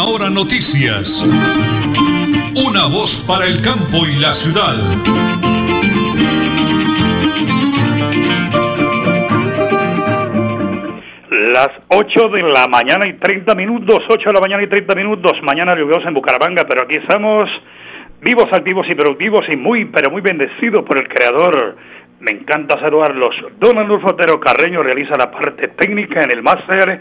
Hora Noticias. Una voz para el campo y la ciudad. Las 8 de la mañana y 30 minutos, 8 de la mañana y 30 minutos, mañana lluviosa en Bucaramanga, pero aquí estamos vivos, activos y productivos y muy, pero muy bendecidos por el Creador. Me encanta saludarlos. Don Arnulfo Otero Carreño realiza la parte técnica en el máster.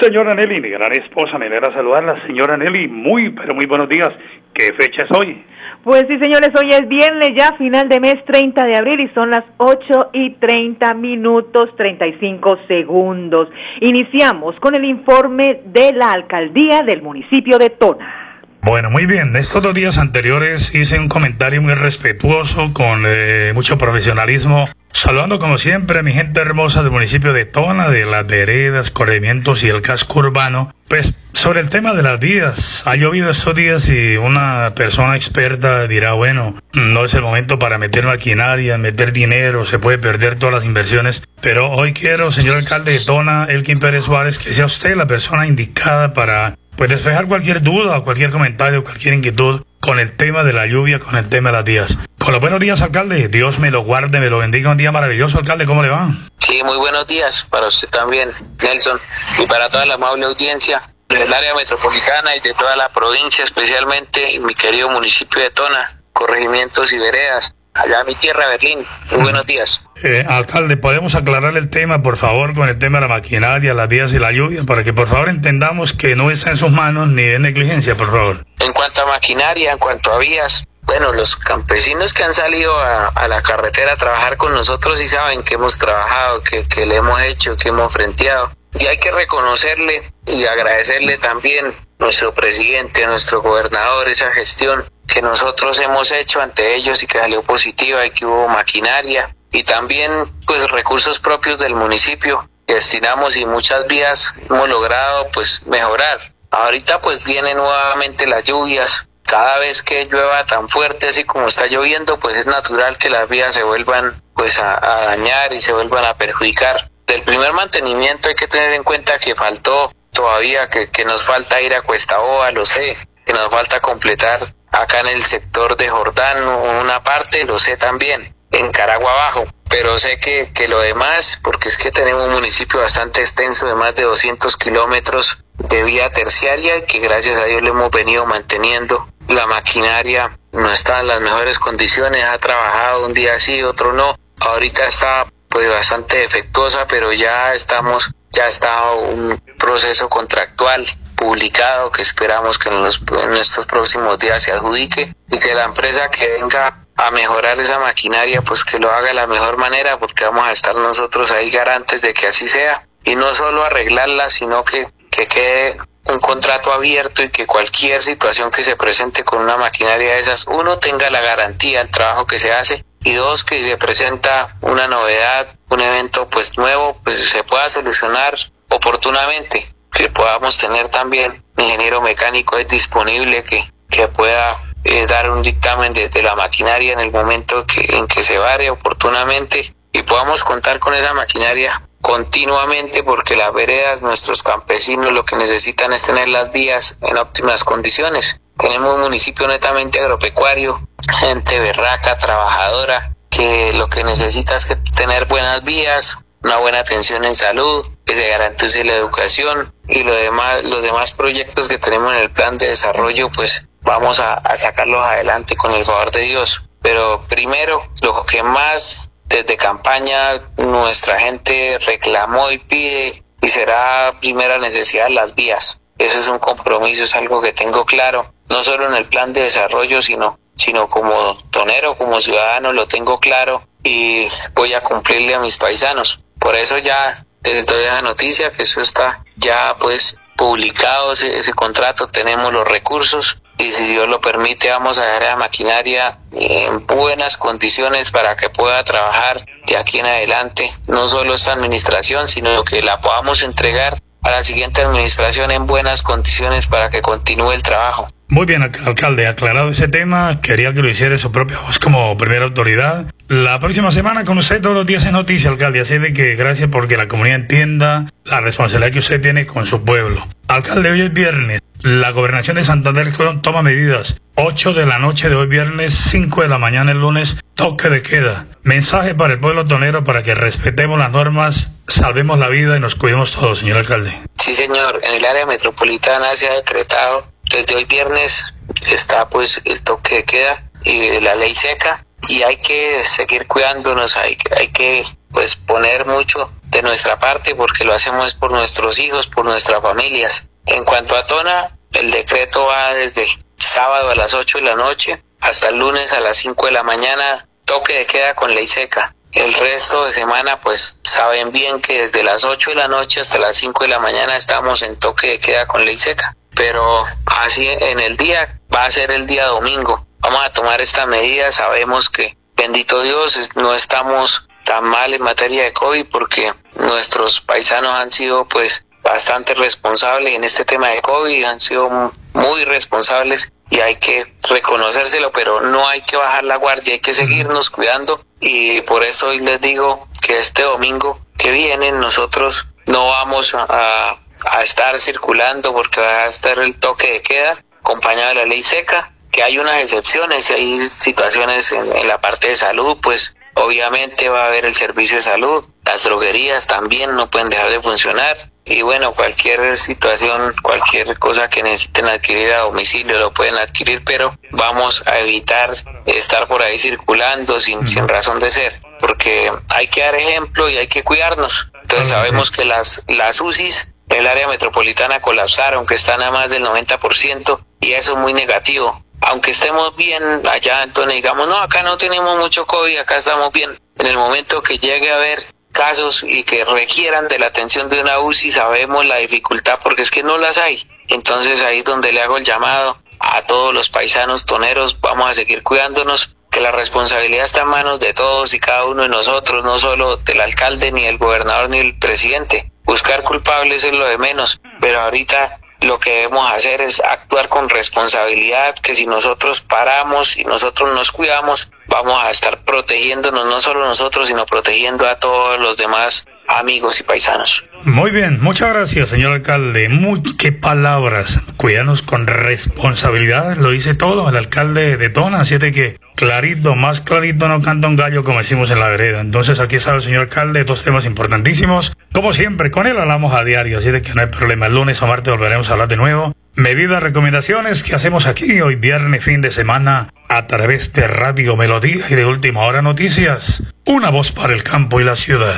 Señora Nelly, mi gran esposa, me alegra saludarla. Señora Nelly, muy, pero muy buenos días. ¿Qué fecha es hoy? Pues sí, señores, hoy es viernes ya, final de mes 30 de abril y son las 8 y 30 minutos 35 segundos. Iniciamos con el informe de la alcaldía del municipio de Tona. Bueno, muy bien. Estos dos días anteriores hice un comentario muy respetuoso, con eh, mucho profesionalismo, saludando como siempre a mi gente hermosa del municipio de Tona, de las veredas, corregimientos y el casco urbano. Pues sobre el tema de las vías, ha llovido estos días y una persona experta dirá, bueno, no es el momento para meter maquinaria, meter dinero, se puede perder todas las inversiones. Pero hoy quiero, señor alcalde de Tona, Elkin Pérez Suárez, que sea usted la persona indicada para pues despejar cualquier duda, cualquier comentario, cualquier inquietud con el tema de la lluvia, con el tema de las días. Con los buenos días, alcalde. Dios me lo guarde, me lo bendiga. Un día maravilloso, alcalde. ¿Cómo le va? Sí, muy buenos días para usted también, Nelson, y para toda la amable audiencia del área metropolitana y de toda la provincia, especialmente en mi querido municipio de Tona, corregimientos y veredas allá mi tierra, Berlín. Muy buenos días. Eh, alcalde, ¿podemos aclarar el tema, por favor, con el tema de la maquinaria, las vías y la lluvia, para que por favor entendamos que no está en sus manos ni de negligencia, por favor? En cuanto a maquinaria, en cuanto a vías, bueno, los campesinos que han salido a, la carretera a trabajar con nosotros sí saben que hemos trabajado, que, que le hemos hecho, que hemos frenteado. Y hay que reconocerle y agradecerle también a nuestro presidente, a nuestro gobernador, esa gestión que nosotros hemos hecho ante ellos y que salió positiva y que hubo maquinaria y también pues recursos propios del municipio que destinamos y muchas vías hemos logrado pues mejorar. Ahorita pues vienen nuevamente las lluvias. Cada vez que llueva tan fuerte así como está lloviendo pues es natural que las vías se vuelvan pues a, dañar y se vuelvan a perjudicar. Del primer mantenimiento hay que tener en cuenta que faltó todavía, que, que nos falta ir a Cuesta Oa, lo sé, que nos falta completar acá en el sector de Jordán, una parte, lo sé también, en Caragua Abajo, pero sé que, que lo demás, porque es que tenemos un municipio bastante extenso de más de 200 kilómetros de vía terciaria y que gracias a Dios le hemos venido manteniendo. La maquinaria no está en las mejores condiciones, ha trabajado un día sí, otro no. Ahorita está pues bastante defectuosa, pero ya estamos, ya está un proceso contractual publicado que esperamos que en, los, en estos próximos días se adjudique y que la empresa que venga a mejorar esa maquinaria pues que lo haga de la mejor manera porque vamos a estar nosotros ahí garantes de que así sea. Y no solo arreglarla sino que, que quede un contrato abierto y que cualquier situación que se presente con una maquinaria de esas, uno tenga la garantía del trabajo que se hace y dos, que se presenta una novedad, un evento pues nuevo, pues se pueda solucionar oportunamente que podamos tener también un ingeniero mecánico es disponible que, que pueda eh, dar un dictamen de, la maquinaria en el momento que, en que se vare oportunamente y podamos contar con esa maquinaria continuamente porque las veredas, nuestros campesinos lo que necesitan es tener las vías en óptimas condiciones. Tenemos un municipio netamente agropecuario, gente berraca, trabajadora, que lo que necesita es que tener buenas vías, una buena atención en salud, que se garantice la educación y lo demás, los demás proyectos que tenemos en el plan de desarrollo, pues vamos a, sacarlos adelante con el favor de Dios. Pero primero, lo que más desde campaña nuestra gente reclamó y pide y será primera necesidad las vías. Ese es un compromiso, es algo que tengo claro, no solo en el plan de desarrollo, sino, sino como tonero, como ciudadano, lo tengo claro y voy a cumplirle a mis paisanos. Por eso ya les doy esa noticia que eso está ya pues publicado ese, ese contrato, tenemos los recursos y si Dios lo permite vamos a dejar la maquinaria en buenas condiciones para que pueda trabajar de aquí en adelante, no solo esta administración, sino que la podamos entregar a la siguiente administración en buenas condiciones para que continúe el trabajo. Muy bien, alcalde, aclarado ese tema, quería que lo hiciera su propia voz como primera autoridad. La próxima semana con usted todos los días en noticia, alcalde, así de que gracias porque la comunidad entienda la responsabilidad que usted tiene con su pueblo. Alcalde, hoy es viernes, La gobernación de Santander toma medidas. 8 de la noche de hoy viernes, 5 de la mañana el lunes, toque de queda. Mensaje para el pueblo tonero para que respetemos las normas, salvemos la vida y nos cuidemos todos, señor alcalde. Sí, señor. En el área metropolitana se ha decretado desde hoy viernes está pues el toque de queda y la ley seca y hay que seguir cuidándonos, hay, hay que pues poner mucho de nuestra parte porque lo hacemos por nuestros hijos, por nuestras familias. En cuanto a Tona, el decreto va desde sábado a las 8 de la noche hasta el lunes a las 5 de la mañana, toque de queda con ley seca. El resto de semana, pues saben bien que desde las 8 de la noche hasta las 5 de la mañana estamos en toque de queda con ley seca. Pero así en el día va a ser el día domingo. Vamos a tomar esta medida. Sabemos que, bendito Dios, no estamos tan mal en materia de COVID porque nuestros paisanos han sido pues bastante responsables en este tema de COVID, han sido muy responsables y hay que reconocérselo, pero no hay que bajar la guardia, hay que seguirnos cuidando y por eso hoy les digo que este domingo que viene nosotros no vamos a, a estar circulando porque va a estar el toque de queda acompañado de la ley seca, que hay unas excepciones y hay situaciones en, la parte de salud, pues obviamente va a haber el servicio de salud, las droguerías también no pueden dejar de funcionar y bueno, cualquier situación, cualquier cosa que necesiten adquirir a domicilio lo pueden adquirir, pero vamos a evitar estar por ahí circulando sin, sin razón de ser, porque hay que dar ejemplo y hay que cuidarnos. Entonces sabemos que las, las UCIs el área metropolitana colapsaron, que están a más del 90%, y eso es muy negativo. Aunque estemos bien allá, entonces digamos, no, acá no tenemos mucho COVID, acá estamos bien. En el momento que llegue a haber casos y que requieran de la atención de una UCI, sabemos la dificultad porque es que no las hay. Entonces ahí es donde le hago el llamado a todos los paisanos toneros, vamos a seguir cuidándonos, que la responsabilidad está en manos de todos y cada uno de nosotros, no solo del alcalde, ni el gobernador, ni el presidente. Buscar culpables es lo de menos, pero ahorita lo que debemos hacer es actuar con responsabilidad, que si nosotros paramos y nosotros nos cuidamos, vamos a estar protegiéndonos no solo nosotros, sino protegiendo a todos los demás amigos y paisanos. Muy bien, muchas gracias, señor alcalde. Muy, qué palabras. Cuidarnos con responsabilidad, lo dice todo el alcalde de Tona, así de que clarito, más clarito no canta un gallo como decimos en la vereda. Entonces aquí está el señor alcalde, dos temas importantísimos. Como siempre, con él hablamos a diario, así de que no hay problema. El lunes o martes volveremos a hablar de nuevo. Medidas, recomendaciones que hacemos aquí hoy viernes, fin de semana, a través de Radio Melodía y de Última Hora Noticias. Una voz para el campo y la ciudad.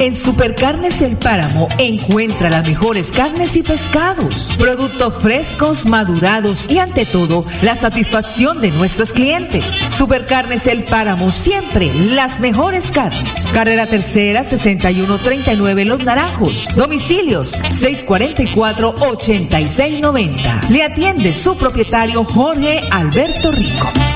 En Supercarnes El Páramo encuentra las mejores carnes y pescados, productos frescos, madurados y ante todo la satisfacción de nuestros clientes. Supercarnes El Páramo siempre las mejores carnes. Carrera Tercera 6139 Los Naranjos. Domicilios 644 8690. Le atiende su propietario Jorge Alberto Rico.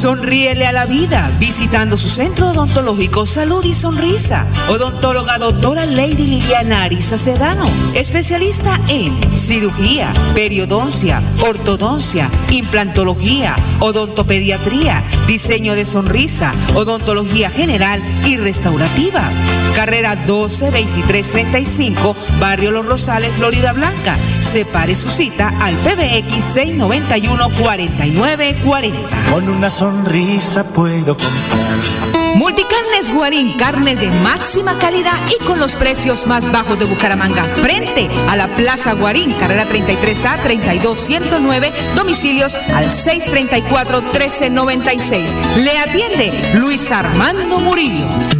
Sonríele a la vida visitando su centro odontológico Salud y Sonrisa. Odontóloga doctora Lady Liliana Arisa Sedano, especialista en cirugía, periodoncia, ortodoncia, implantología, odontopediatría, diseño de sonrisa, odontología general y restaurativa. Carrera 12 23 35, Barrio Los Rosales, Florida Blanca. Separe su cita al PBX 691 4940. Con una sonrisa puedo comprar. Multicarnes Guarín, carne de máxima calidad y con los precios más bajos de Bucaramanga. Frente a la Plaza Guarín, carrera 33A 32109, domicilios al 634 1396. Le atiende Luis Armando Murillo.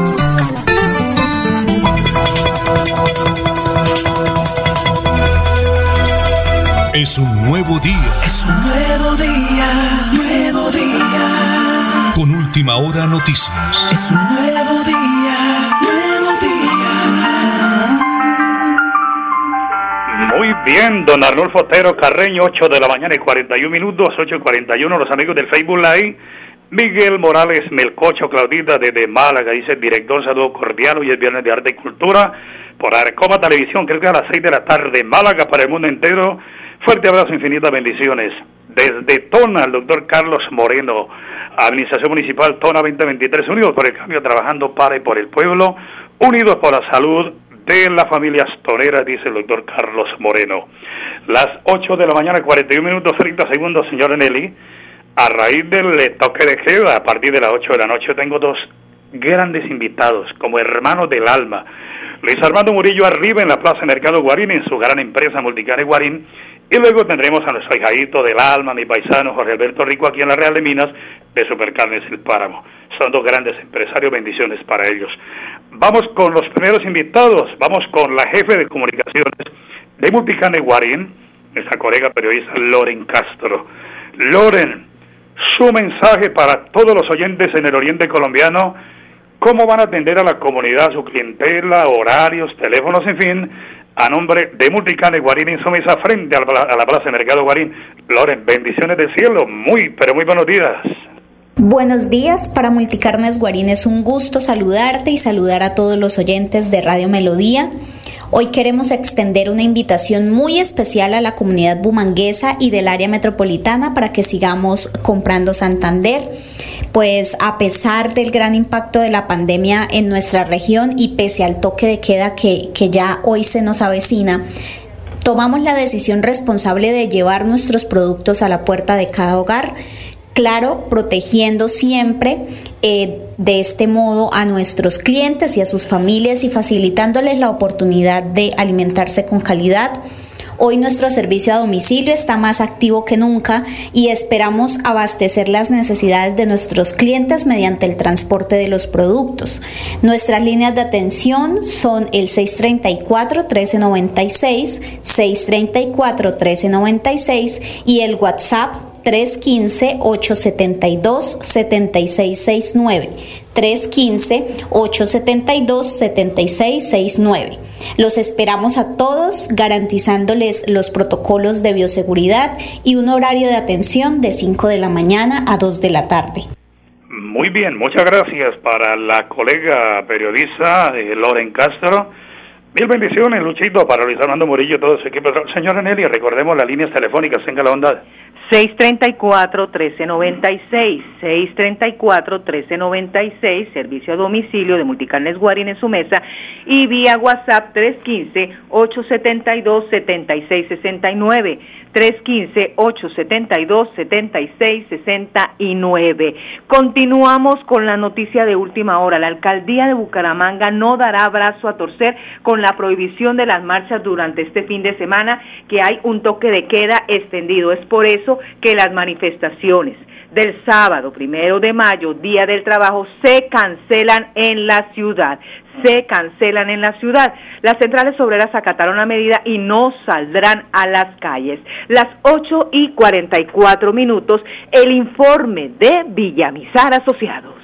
Es un nuevo día. Es un nuevo día, nuevo día. Con última hora noticias. Es un nuevo día, nuevo día. Muy bien, don Arnulfo Otero Carreño, 8 de la mañana y 41 minutos, 8 y 41, los amigos del Facebook Live. Miguel Morales Melcocho Claudita desde Málaga, dice el director, saludo cordial, hoy es viernes de arte y cultura, por Arcoma Televisión, creo que a las 6 de la tarde, Málaga para el mundo entero, Fuerte abrazo, infinitas bendiciones. Desde Tona, el doctor Carlos Moreno, Administración Municipal Tona 2023, Unidos por el Cambio, trabajando para y por el pueblo, Unidos por la Salud de la familia Tonera, dice el doctor Carlos Moreno. Las 8 de la mañana, 41 minutos, 30 segundos, señor Nelly. A raíz del toque de queda, a partir de las 8 de la noche, tengo dos grandes invitados, como hermanos del alma. Luis Armando Murillo arriba en la Plaza Mercado Guarín, en su gran empresa Multicare Guarín, y luego tendremos a nuestro hijadito del alma, mi paisano Jorge Alberto Rico, aquí en la Real de Minas, de Supercarnes El Páramo. Son dos grandes empresarios, bendiciones para ellos. Vamos con los primeros invitados, vamos con la jefe de comunicaciones de Multicane Guarín, nuestra colega periodista Loren Castro. Loren, su mensaje para todos los oyentes en el oriente colombiano, cómo van a atender a la comunidad, su clientela, horarios, teléfonos, en fin, a nombre de Multicane Guarín Insomesa frente a la, Plaza Mercado Guarín. Loren, bendiciones del cielo, muy, pero muy buenos días. Buenos días, para Multicarnes Guarín es un gusto saludarte y saludar a todos los oyentes de Radio Melodía. Hoy queremos extender una invitación muy especial a la comunidad bumanguesa y del área metropolitana para que sigamos comprando Santander pues a pesar del gran impacto de la pandemia en nuestra región y pese al toque de queda que, ya hoy se nos avecina, tomamos la decisión responsable de llevar nuestros productos a la puerta de cada hogar, claro, protegiendo siempre eh, de este modo a nuestros clientes y a sus familias y facilitándoles la oportunidad de alimentarse con calidad Hoy nuestro servicio a domicilio está más activo que nunca y esperamos abastecer las necesidades de nuestros clientes mediante el transporte de los productos. Nuestras líneas de atención son el 634-1396, 634-1396 y el WhatsApp 315-872-7669. 315-872-7669. Los esperamos a todos garantizándoles los protocolos de bioseguridad y un horario de atención de 5 de la mañana a 2 de la tarde. Muy bien, muchas gracias para la colega periodista eh, Loren Castro. Mil bendiciones, Luchito, para Luis Armando Murillo, todo su equipo. Señora Nelly, recordemos las líneas telefónicas, tenga la onda. 634-1396, 634-1396, servicio a domicilio de Multicarnes Guarín en su mesa y vía WhatsApp 315-872-7669, 315-872-7669. Continuamos con la noticia de última hora. La alcaldía de Bucaramanga no dará brazo a torcer con la prohibición de las marchas durante este fin de semana, que hay un toque de queda extendido. Es por eso que las manifestaciones del sábado primero de mayo, Día del Trabajo, se cancelan en la ciudad. Se cancelan en la ciudad. Las centrales obreras acataron la medida y no saldrán a las calles. Las 8 y 44 minutos, el informe de Villamizar Asociados.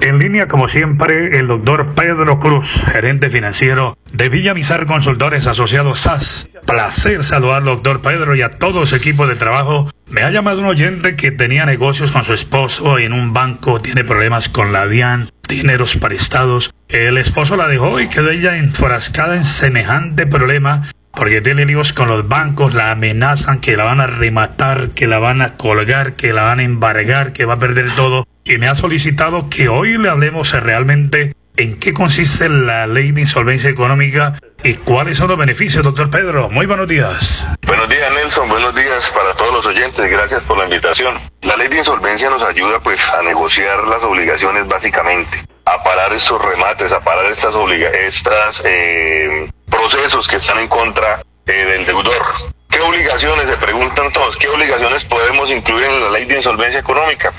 En línea, como siempre, el doctor Pedro Cruz, gerente financiero de Villamizar Consultores Asociados SAS. placer saludarlo, doctor Pedro, y a todo su equipo de trabajo. Me ha llamado un oyente que tenía negocios con su esposo en un banco, tiene problemas con la DIAN, dineros prestados. El esposo la dejó y quedó ella enfrascada en semejante problema porque tiene líos con los bancos, la amenazan que la van a rematar, que la van a colgar, que la van a embargar, que va a perder todo. Y me ha solicitado que hoy le hablemos realmente en qué consiste la ley de insolvencia económica y cuáles son los beneficios, doctor Pedro. Muy buenos días. Buenos días, Nelson. Buenos días para todos los oyentes. Gracias por la invitación. La ley de insolvencia nos ayuda pues a negociar las obligaciones básicamente, a parar estos remates, a parar estas estas eh, procesos que están en contra eh, del deudor. ¿Qué obligaciones? Se preguntan todos. ¿Qué obligaciones podemos incluir en la ley de insolvencia económica?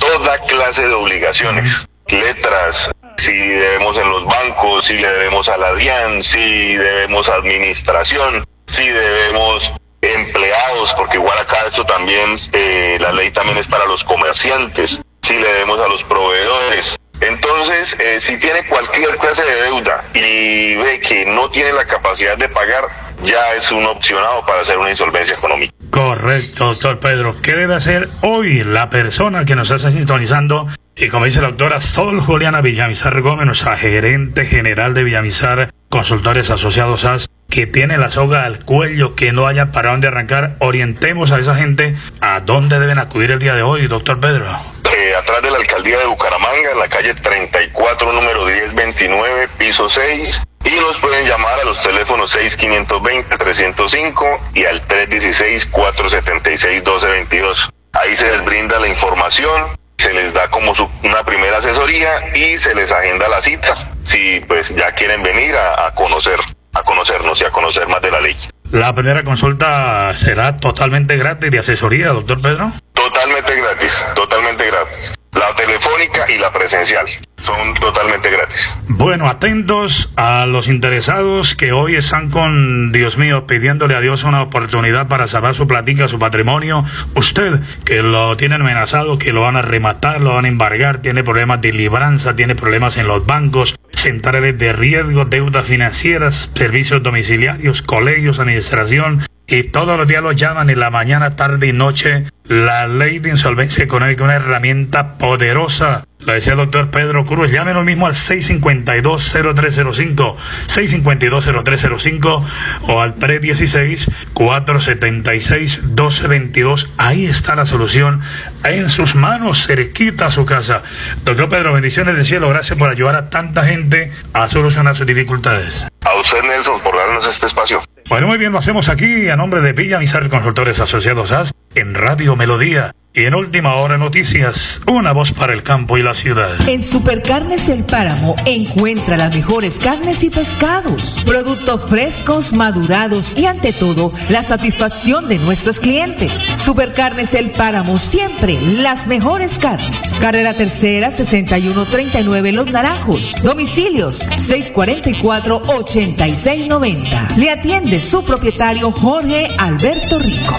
Toda clase de obligaciones letras, si debemos en los bancos, si le debemos a la DIAN, si debemos a administración, si debemos empleados, porque igual acá esto también, eh, la ley también es para los comerciantes, si le debemos a los proveedores. Entonces, eh, si tiene cualquier clase de deuda y ve que no tiene la capacidad de pagar, ya es un opcionado para hacer una insolvencia económica. Correcto, doctor Pedro. ¿Qué debe hacer hoy la persona que nos está sintonizando y como dice la doctora Sol Juliana Villamizar Gómez, nuestra gerente general de Villamizar Consultores Asociados AS, que tiene la soga al cuello, que no haya para dónde arrancar, orientemos a esa gente a dónde deben acudir el día de hoy, doctor Pedro. Eh, atrás de la alcaldía de Bucaramanga, en la calle 34, número 1029, piso 6. Y nos pueden llamar a los teléfonos 6520-305 y al 316-476-1222. Ahí se les brinda la información se les da como su, una primera asesoría y se les agenda la cita si pues ya quieren venir a, a conocer a conocernos y a conocer más de la ley. La primera consulta será totalmente gratis de asesoría, doctor Pedro. Totalmente gratis, totalmente gratis. La telefónica y la presencial son totalmente gratis. Bueno, atentos a los interesados que hoy están con, Dios mío, pidiéndole a Dios una oportunidad para salvar su platica, su patrimonio. Usted, que lo tiene amenazado, que lo van a rematar, lo van a embargar, tiene problemas de libranza, tiene problemas en los bancos, centrales de riesgo, deudas financieras, servicios domiciliarios, colegios, administración, y todos los días lo llaman en la mañana, tarde y noche. La ley de insolvencia económica, una herramienta poderosa. Lo decía el doctor Pedro Cruz. Llámenos mismo al 652-0305, 652-0305 o al 316-476-1222. Ahí está la solución, en sus manos, cerquita a su casa. Doctor Pedro, bendiciones del cielo. Gracias por ayudar a tanta gente a solucionar sus dificultades. A usted, Nelson, por darnos este espacio. Bueno, muy bien, lo hacemos aquí a nombre de Villa Mizar Consultores Asociados AS en Radio Melodía. Y en última hora noticias, una voz para el campo y la ciudad. En Supercarnes El Páramo encuentra las mejores carnes y pescados, productos frescos, madurados y ante todo la satisfacción de nuestros clientes. Supercarnes El Páramo siempre las mejores carnes. Carrera Tercera 6139 Los Naranjos. Domicilios 644-8690. Le atiende su propietario Jorge Alberto Rico.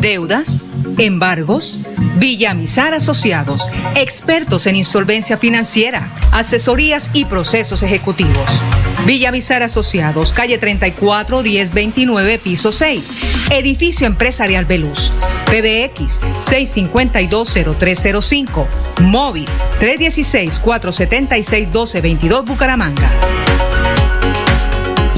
Deudas, embargos, Villamizar Asociados, expertos en insolvencia financiera, asesorías y procesos ejecutivos. Villamizar Asociados, calle 34 1029, piso 6, edificio empresarial Veluz. PBX 6520305, móvil 316 476 1222 Bucaramanga.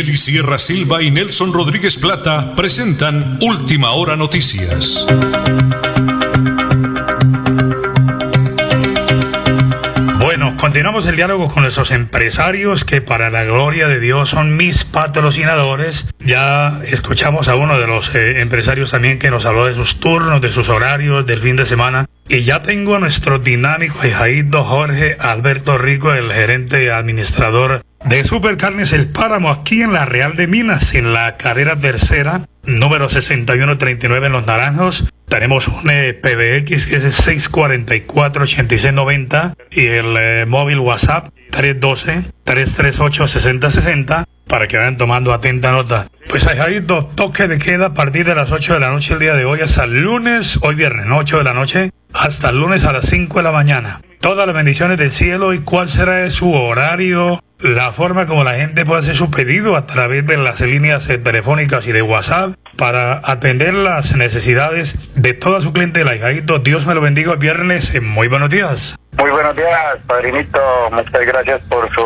Nelly Sierra Silva y Nelson Rodríguez Plata presentan Última Hora Noticias. Bueno, continuamos el diálogo con esos empresarios que para la gloria de Dios son mis patrocinadores. Ya escuchamos a uno de los eh, empresarios también que nos habló de sus turnos, de sus horarios, del fin de semana. Y ya tengo a nuestro dinámico hijaído Jorge Alberto Rico, el gerente administrador de Supercarnes El Páramo, aquí en la Real de Minas, en la carrera tercera, número 6139 en Los Naranjos. Tenemos un eh, PBX que es el 644-8690 y el eh, móvil WhatsApp 312-338-6060 para que vayan tomando atenta nota. Pues hay dos toques de queda a partir de las 8 de la noche el día de hoy hasta el lunes, hoy viernes, 8 de la noche, hasta el lunes a las 5 de la mañana. Todas las bendiciones del cielo y cuál será su horario, la forma como la gente puede hacer su pedido a través de las líneas telefónicas y de WhatsApp para atender las necesidades de toda su clientela. Hijaito, Dios me lo bendiga el viernes. Muy buenos días. Muy buenos días, padrinito. Muchas gracias por su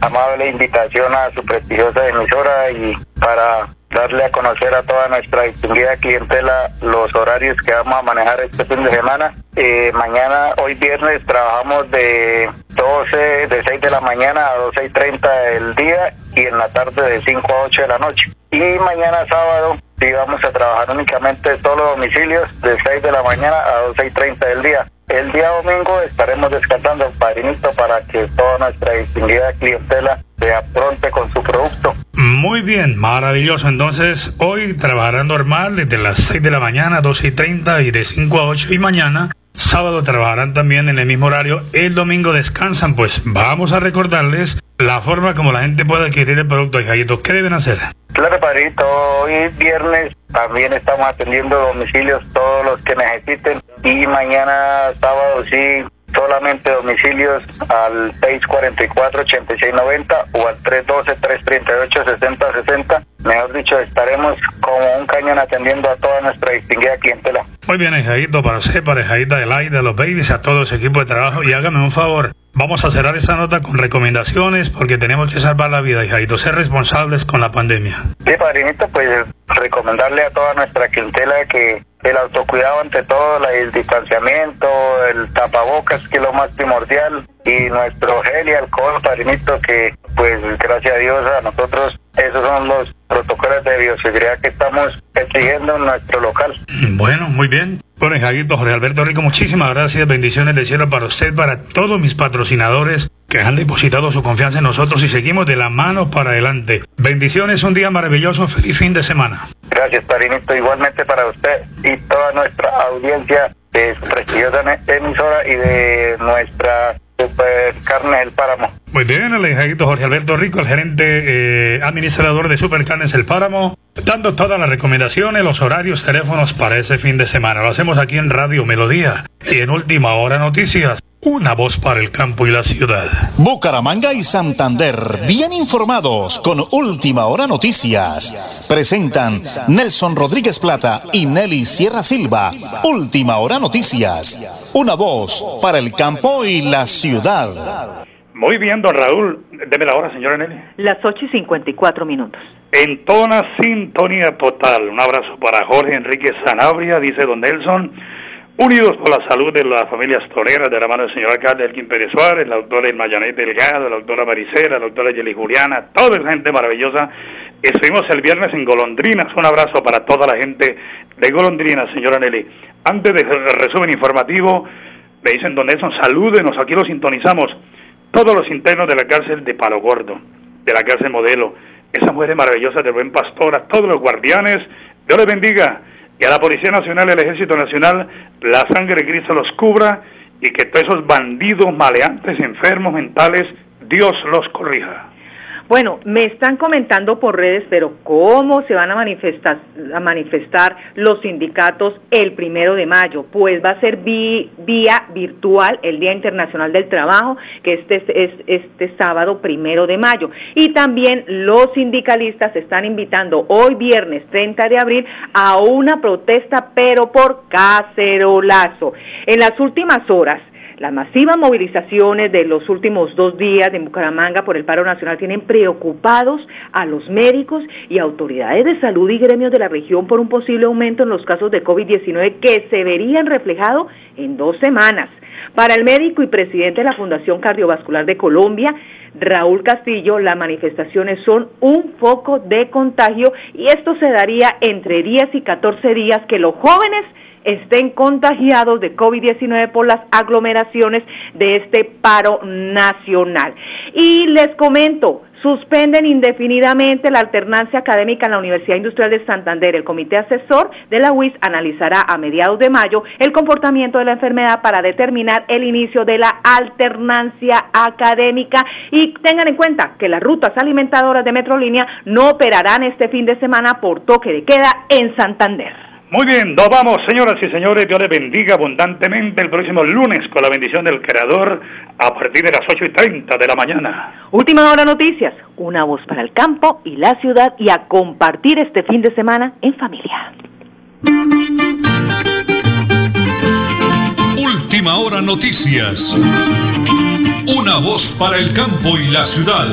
amable invitación a su prestigiosa emisora y para darle a conocer a toda nuestra distinguida clientela los horarios que vamos a manejar este fin de semana. Eh, mañana, hoy viernes, trabajamos de 12, de 6 de la mañana a 12 y 30 del día y en la tarde de 5 a 8 de la noche. Y mañana sábado sí vamos a trabajar únicamente solo domicilios de 6 de la mañana a 12 y 30 del día. El día domingo estaremos descansando, padrinito, para que toda nuestra distinguida clientela se apronte con su producto. Muy bien, maravilloso. Entonces, hoy trabajarán normal desde las 6 de la mañana, 12 y 30 y de 5 a 8 y mañana. Sábado trabajarán también en el mismo horario. El domingo descansan, pues vamos a recordarles la forma como la gente puede adquirir el producto. Hijayito, ¿qué deben hacer? Claro, padrito. Hoy viernes también estamos atendiendo domicilios todos los que necesiten. Y mañana sábado sí solamente domicilios al 644-8690 o al 312-338-6060. Mejor dicho, estaremos como un cañón atendiendo a toda nuestra distinguida clientela. Muy bien, Ejaíto, para usted, para Ejaíta del aire, de los babies, a todo ese equipo de trabajo. Y hágame un favor, vamos a cerrar esa nota con recomendaciones porque tenemos que salvar la vida, Ejaíto, ser responsables con la pandemia. Sí, padrinito, pues recomendarle a toda nuestra clientela que el autocuidado ante todo, el distanciamiento, el tapabocas, que es lo más primordial, y nuestro gel y alcohol, padrinito, que pues gracias a Dios a nosotros esos son los protocolos de bioseguridad que estamos exigiendo en nuestro local. Bueno, muy bien. Bueno, Jaguito, Jorge Alberto Rico, muchísimas gracias. Bendiciones del cielo para usted, para todos mis patrocinadores que han depositado su confianza en nosotros y seguimos de la mano para adelante. Bendiciones, un día maravilloso, feliz fin de semana. Gracias, Parinito. Igualmente para usted y toda nuestra audiencia de su prestigiosa emisora y de nuestra Supercarnes El Páramo. Muy bien, el hijadito Jorge Alberto Rico, el gerente eh, administrador de Supercarnes El Páramo, dando todas las recomendaciones, los horarios, teléfonos para ese fin de semana. Lo hacemos aquí en Radio Melodía y en Última Hora Noticias. Una voz para el campo y la ciudad. Bucaramanga y Santander, bien informados con Última Hora Noticias. Presentan Nelson Rodríguez Plata y Nelly Sierra Silva. Última Hora Noticias. Una voz para el campo y la ciudad. Muy bien, don Raúl. Deme la hora, señora Nelly. Las 8 y 54 minutos. En toda sintonía total. Un abrazo para Jorge Enrique Sanabria, dice don Nelson. unidos por la salud de las familias toreras de la mano del señor alcalde Elkin Pérez Suárez, la doctora Irmayanet Delgado, la doctora Maricela, la doctora Yeli Juliana, toda esa gente maravillosa. Estuvimos el viernes en Golondrinas. Un abrazo para toda la gente de Golondrinas, señora Nelly. Antes del resumen informativo, me dicen don Nelson, salúdenos, aquí los sintonizamos. Todos los internos de la cárcel de Palo Gordo, de la cárcel Modelo, esas mujeres maravillosas del Buen Pastor, a todos los guardianes, Dios les bendiga y a la Policía Nacional y al Ejército Nacional la sangre de los cubra y que todos esos bandidos maleantes, enfermos mentales, Dios los corrija. Bueno, me están comentando por redes, pero ¿cómo se van a manifestar, manifestar los sindicatos el primero de mayo? Pues va a ser vía virtual el Día Internacional del Trabajo, que este es este sábado primero de mayo. Y también los sindicalistas están invitando hoy viernes 30 de abril a una protesta, pero por cacerolazo. En las últimas horas, las masivas movilizaciones de los últimos dos días en Bucaramanga por el paro nacional tienen preocupados a los médicos y autoridades de salud y gremios de la región por un posible aumento en los casos de COVID-19 que se verían reflejados en dos semanas. Para el médico y presidente de la Fundación Cardiovascular de Colombia, Raúl Castillo, las manifestaciones son un foco de contagio y esto se daría entre 10 y 14 días que los jóvenes estén contagiados de COVID-19 por las aglomeraciones de este paro nacional. Y les comento, suspenden indefinidamente la alternancia académica en la Universidad Industrial de Santander. El comité asesor de la UIS analizará a mediados de mayo el comportamiento de la enfermedad para determinar el inicio de la alternancia académica y tengan en cuenta que las rutas alimentadoras de Metrolínea no operarán este fin de semana por toque de queda en Santander. Muy bien, nos vamos, señoras y señores. Dios les bendiga abundantemente el próximo lunes con la bendición del Creador a partir de las 8 y 30 de la mañana. Última hora noticias. Una voz para el campo y la ciudad y a compartir este fin de semana en familia. Última hora noticias. Una voz para el campo y la ciudad.